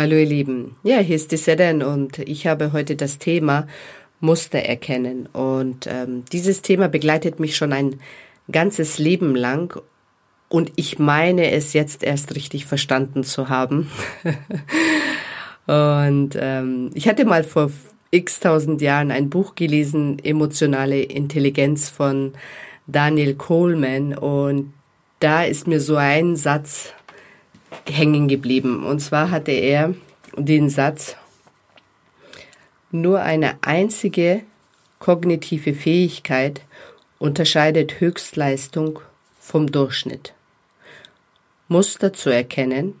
Hallo ihr Lieben, ja, hier ist die Seden und ich habe heute das Thema Muster erkennen. Und ähm, dieses Thema begleitet mich schon ein ganzes Leben lang und ich meine es jetzt erst richtig verstanden zu haben. und ähm, ich hatte mal vor x tausend Jahren ein Buch gelesen, Emotionale Intelligenz von Daniel Coleman und da ist mir so ein Satz hängen geblieben. Und zwar hatte er den Satz, nur eine einzige kognitive Fähigkeit unterscheidet Höchstleistung vom Durchschnitt. Muster zu erkennen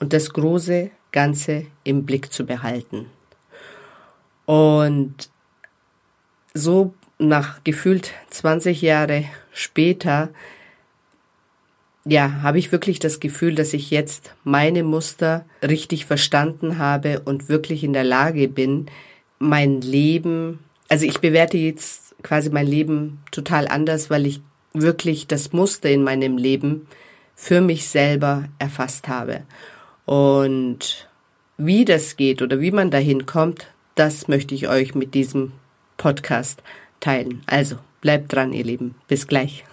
und das große Ganze im Blick zu behalten. Und so nach gefühlt 20 Jahre später ja, habe ich wirklich das Gefühl, dass ich jetzt meine Muster richtig verstanden habe und wirklich in der Lage bin, mein Leben, also ich bewerte jetzt quasi mein Leben total anders, weil ich wirklich das Muster in meinem Leben für mich selber erfasst habe. Und wie das geht oder wie man dahin kommt, das möchte ich euch mit diesem Podcast teilen. Also bleibt dran, ihr Lieben. Bis gleich.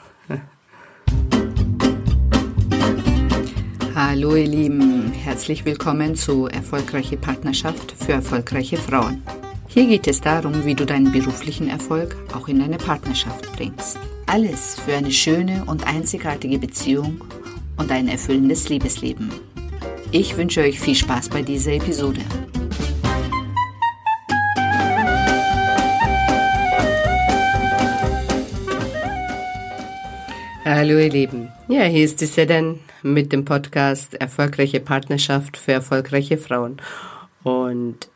Hallo ihr Lieben, herzlich willkommen zu Erfolgreiche Partnerschaft für erfolgreiche Frauen. Hier geht es darum, wie du deinen beruflichen Erfolg auch in deine Partnerschaft bringst. Alles für eine schöne und einzigartige Beziehung und ein erfüllendes Liebesleben. Ich wünsche euch viel Spaß bei dieser Episode. Hallo ihr Lieben. Ja, hier ist die Sedan mit dem Podcast Erfolgreiche Partnerschaft für erfolgreiche Frauen. Und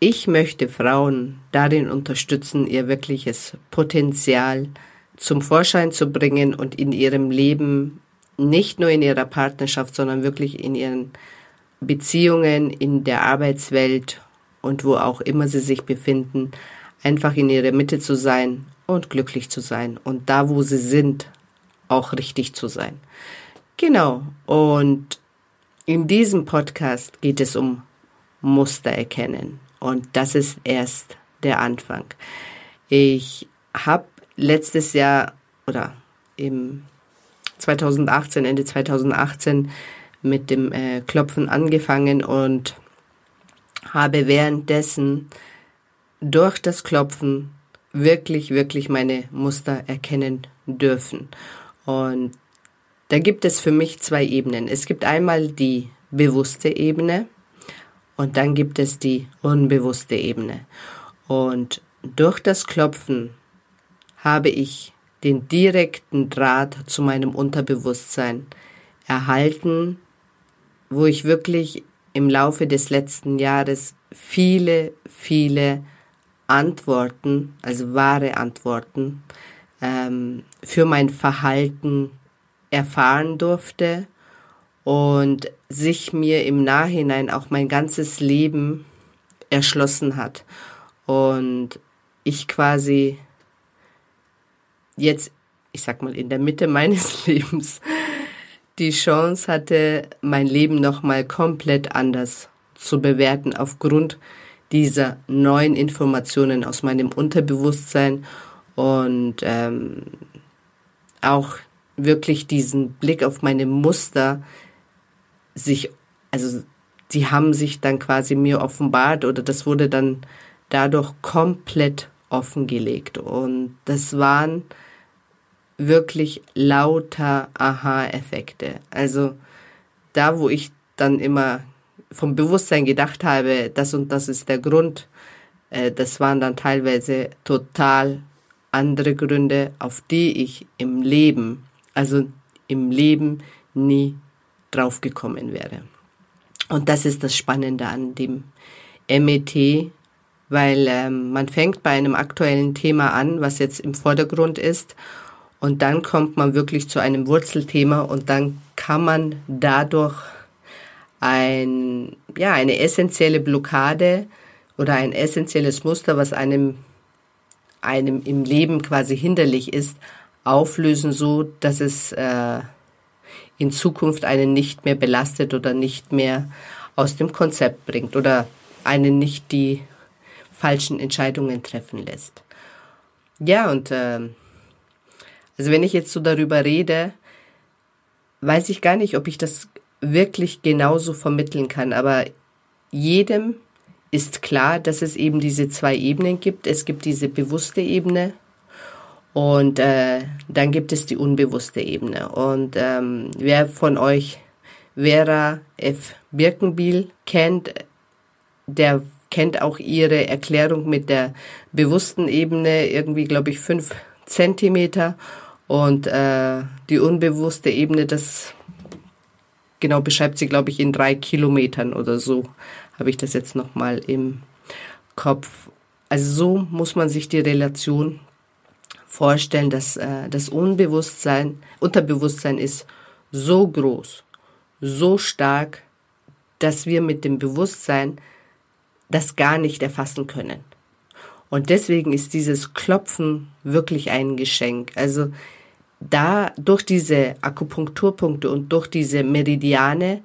ich möchte Frauen darin unterstützen, ihr wirkliches Potenzial zum Vorschein zu bringen und in ihrem Leben, nicht nur in ihrer Partnerschaft, sondern wirklich in ihren Beziehungen, in der Arbeitswelt und wo auch immer sie sich befinden, einfach in ihrer Mitte zu sein und glücklich zu sein und da, wo sie sind, auch richtig zu sein. Genau. Und in diesem Podcast geht es um Muster erkennen. Und das ist erst der Anfang. Ich habe letztes Jahr oder im 2018, Ende 2018 mit dem äh, Klopfen angefangen und habe währenddessen durch das Klopfen wirklich, wirklich meine Muster erkennen dürfen. Und da gibt es für mich zwei Ebenen. Es gibt einmal die bewusste Ebene und dann gibt es die unbewusste Ebene. Und durch das Klopfen habe ich den direkten Draht zu meinem Unterbewusstsein erhalten, wo ich wirklich im Laufe des letzten Jahres viele, viele Antworten, also wahre Antworten, ähm, für mein Verhalten erfahren durfte und sich mir im Nachhinein auch mein ganzes Leben erschlossen hat. Und ich quasi jetzt, ich sag mal, in der Mitte meines Lebens die Chance hatte, mein Leben nochmal komplett anders zu bewerten aufgrund dieser neuen Informationen aus meinem Unterbewusstsein und ähm, auch wirklich diesen Blick auf meine Muster sich, also die haben sich dann quasi mir offenbart oder das wurde dann dadurch komplett offengelegt. Und das waren wirklich lauter Aha-Effekte. Also da, wo ich dann immer vom Bewusstsein gedacht habe, das und das ist der Grund, äh, das waren dann teilweise total andere Gründe, auf die ich im Leben also im Leben nie draufgekommen wäre. Und das ist das Spannende an dem MET, weil ähm, man fängt bei einem aktuellen Thema an, was jetzt im Vordergrund ist, und dann kommt man wirklich zu einem Wurzelthema und dann kann man dadurch ein, ja, eine essentielle Blockade oder ein essentielles Muster, was einem, einem im Leben quasi hinderlich ist, auflösen, so dass es äh, in Zukunft einen nicht mehr belastet oder nicht mehr aus dem Konzept bringt oder einen nicht die falschen Entscheidungen treffen lässt. Ja, und äh, also wenn ich jetzt so darüber rede, weiß ich gar nicht, ob ich das wirklich genauso vermitteln kann, aber jedem ist klar, dass es eben diese zwei Ebenen gibt. Es gibt diese bewusste Ebene und äh, dann gibt es die unbewusste Ebene. Und ähm, wer von euch Vera F. Birkenbiel kennt, der kennt auch ihre Erklärung mit der bewussten Ebene, irgendwie, glaube ich, fünf Zentimeter. Und äh, die unbewusste Ebene, das genau beschreibt sie, glaube ich, in drei Kilometern oder so. Habe ich das jetzt nochmal im Kopf. Also so muss man sich die Relation vorstellen, dass äh, das Unbewusstsein, Unterbewusstsein ist so groß, so stark, dass wir mit dem Bewusstsein das gar nicht erfassen können. Und deswegen ist dieses Klopfen wirklich ein Geschenk. Also da durch diese Akupunkturpunkte und durch diese Meridiane,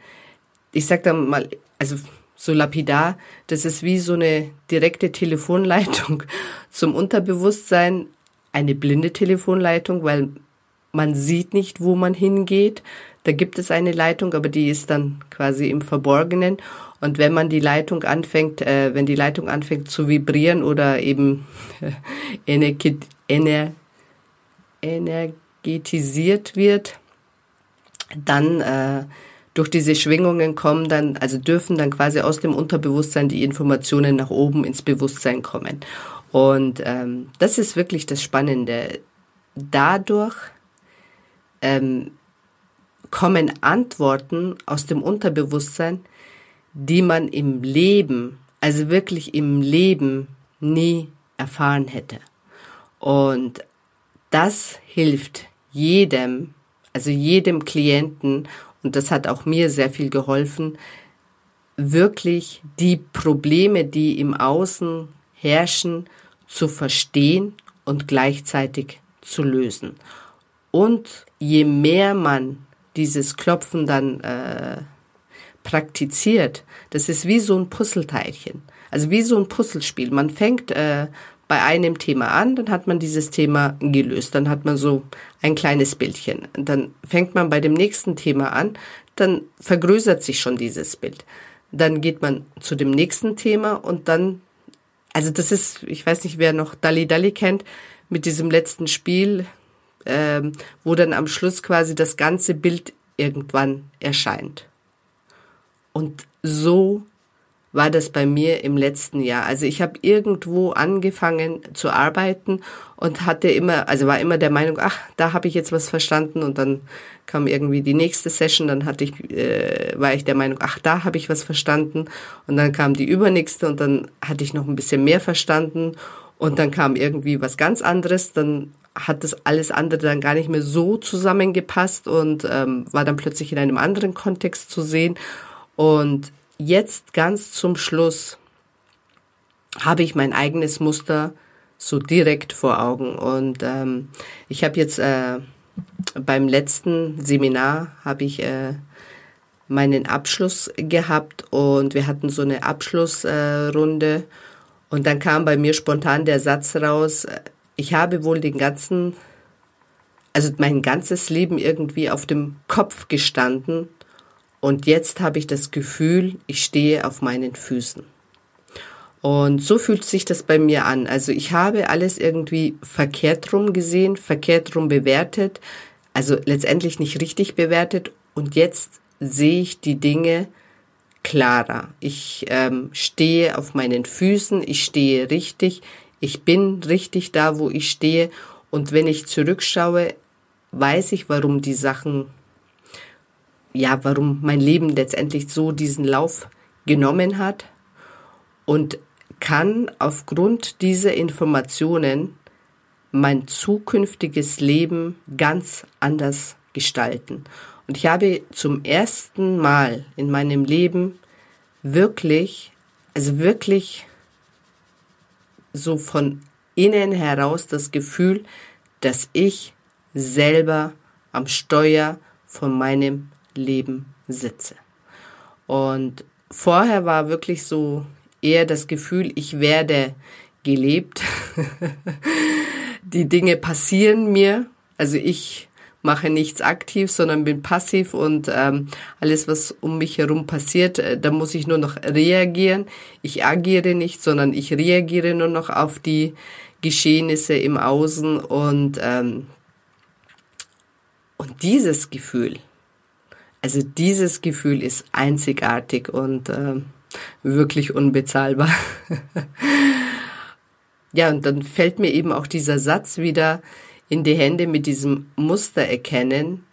ich sag da mal, also so lapidar, das ist wie so eine direkte Telefonleitung zum Unterbewusstsein, eine blinde Telefonleitung, weil man sieht nicht, wo man hingeht. Da gibt es eine Leitung, aber die ist dann quasi im Verborgenen. Und wenn man die Leitung anfängt, äh, wenn die Leitung anfängt zu vibrieren oder eben äh, ener, energetisiert wird, dann äh, durch diese Schwingungen kommen dann, also dürfen dann quasi aus dem Unterbewusstsein die Informationen nach oben ins Bewusstsein kommen. Und ähm, das ist wirklich das Spannende. Dadurch ähm, kommen Antworten aus dem Unterbewusstsein, die man im Leben, also wirklich im Leben nie erfahren hätte. Und das hilft jedem, also jedem Klienten, und das hat auch mir sehr viel geholfen, wirklich die Probleme, die im Außen herrschen, zu verstehen und gleichzeitig zu lösen. Und je mehr man dieses Klopfen dann äh, praktiziert, das ist wie so ein Puzzleteilchen. Also wie so ein Puzzlespiel. Man fängt äh, bei einem Thema an, dann hat man dieses Thema gelöst, dann hat man so ein kleines Bildchen. Dann fängt man bei dem nächsten Thema an, dann vergrößert sich schon dieses Bild. Dann geht man zu dem nächsten Thema und dann, also das ist, ich weiß nicht, wer noch Dalli Dalli kennt, mit diesem letzten Spiel, ähm, wo dann am Schluss quasi das ganze Bild irgendwann erscheint. Und so war das bei mir im letzten Jahr. Also ich habe irgendwo angefangen zu arbeiten und hatte immer, also war immer der Meinung, ach, da habe ich jetzt was verstanden und dann kam irgendwie die nächste Session, dann hatte ich, äh, war ich der Meinung, ach, da habe ich was verstanden und dann kam die übernächste und dann hatte ich noch ein bisschen mehr verstanden und dann kam irgendwie was ganz anderes, dann hat das alles andere dann gar nicht mehr so zusammengepasst und ähm, war dann plötzlich in einem anderen Kontext zu sehen und jetzt ganz zum Schluss habe ich mein eigenes Muster so direkt vor Augen. Und ähm, ich habe jetzt äh, beim letzten Seminar habe ich äh, meinen Abschluss gehabt und wir hatten so eine Abschlussrunde äh, und dann kam bei mir spontan der Satz raus, äh, ich habe wohl den ganzen, also mein ganzes Leben irgendwie auf dem Kopf gestanden und jetzt habe ich das Gefühl, ich stehe auf meinen Füßen. Und so fühlt sich das bei mir an. Also ich habe alles irgendwie verkehrt rum gesehen, verkehrt rum bewertet, also letztendlich nicht richtig bewertet. Und jetzt sehe ich die Dinge klarer. Ich ähm, stehe auf meinen Füßen, ich stehe richtig, ich bin richtig da, wo ich stehe. Und wenn ich zurückschaue, weiß ich, warum die Sachen ja, warum mein Leben letztendlich so diesen Lauf genommen hat und kann aufgrund dieser Informationen mein zukünftiges Leben ganz anders gestalten. Und ich habe zum ersten Mal in meinem Leben wirklich, also wirklich so von innen heraus das Gefühl, dass ich selber am Steuer von meinem Leben sitze. Und vorher war wirklich so eher das Gefühl, ich werde gelebt. Die Dinge passieren mir. Also ich mache nichts aktiv, sondern bin passiv und ähm, alles, was um mich herum passiert, äh, da muss ich nur noch reagieren. Ich agiere nicht, sondern ich reagiere nur noch auf die Geschehnisse im Außen und ähm, und dieses Gefühl, also dieses Gefühl ist einzigartig und äh, wirklich unbezahlbar. ja, und dann fällt mir eben auch dieser Satz wieder in die Hände mit diesem Muster erkennen,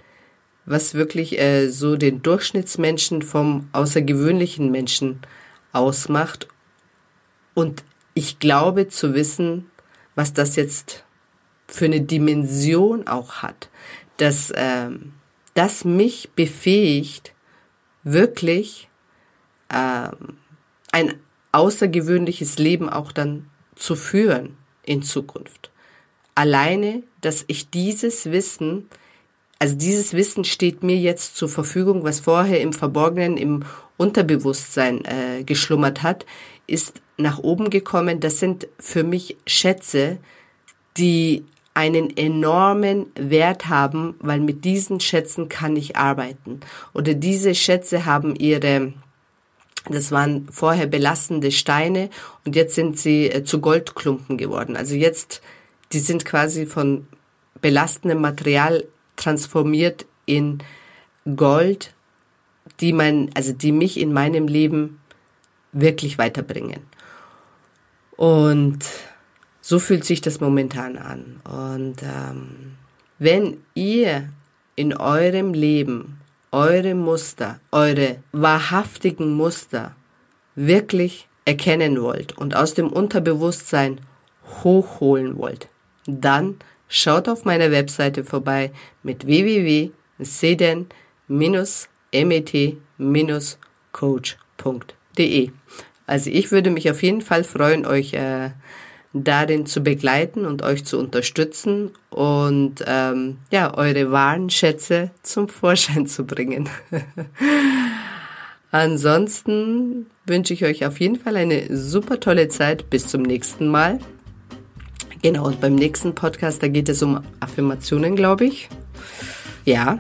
was wirklich äh, so den Durchschnittsmenschen vom außergewöhnlichen Menschen ausmacht. Und ich glaube zu wissen, was das jetzt für eine Dimension auch hat, dass ähm, das mich befähigt, wirklich ähm, ein außergewöhnliches Leben auch dann zu führen in Zukunft. Alleine, dass ich dieses Wissen, also dieses Wissen steht mir jetzt zur Verfügung, was vorher im Verborgenen, im Unterbewusstsein äh, geschlummert hat, ist nach oben gekommen. Das sind für mich Schätze, die einen enormen Wert haben, weil mit diesen Schätzen kann ich arbeiten. Oder diese Schätze haben ihre, das waren vorher belastende Steine und jetzt sind sie äh, zu Goldklumpen geworden. Also jetzt, die sind quasi von belastendem Material transformiert in Gold, die mein, also die mich in meinem Leben wirklich weiterbringen. Und so fühlt sich das momentan an. Und ähm, wenn ihr in eurem Leben eure Muster, eure wahrhaftigen Muster wirklich erkennen wollt und aus dem Unterbewusstsein hochholen wollt, dann schaut auf meiner Webseite vorbei mit www.seden-met-coach.de. Also ich würde mich auf jeden Fall freuen, euch äh, darin zu begleiten und euch zu unterstützen und ähm, ja, eure wahren Schätze zum Vorschein zu bringen. Ansonsten wünsche ich euch auf jeden Fall eine super tolle Zeit. Bis zum nächsten Mal. Genau, und beim nächsten Podcast, da geht es um Affirmationen, glaube ich. Ja,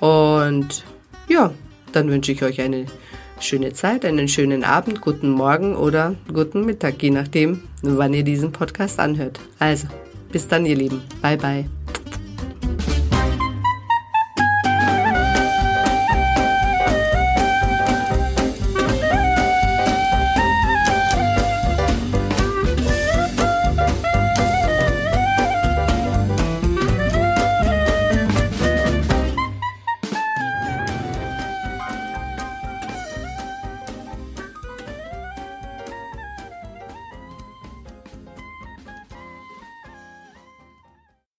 und ja, dann wünsche ich euch eine schöne Zeit, einen schönen Abend, guten Morgen oder guten Mittag, je nachdem, wann ihr diesen Podcast anhört. Also, bis dann, ihr Lieben. Bye, bye.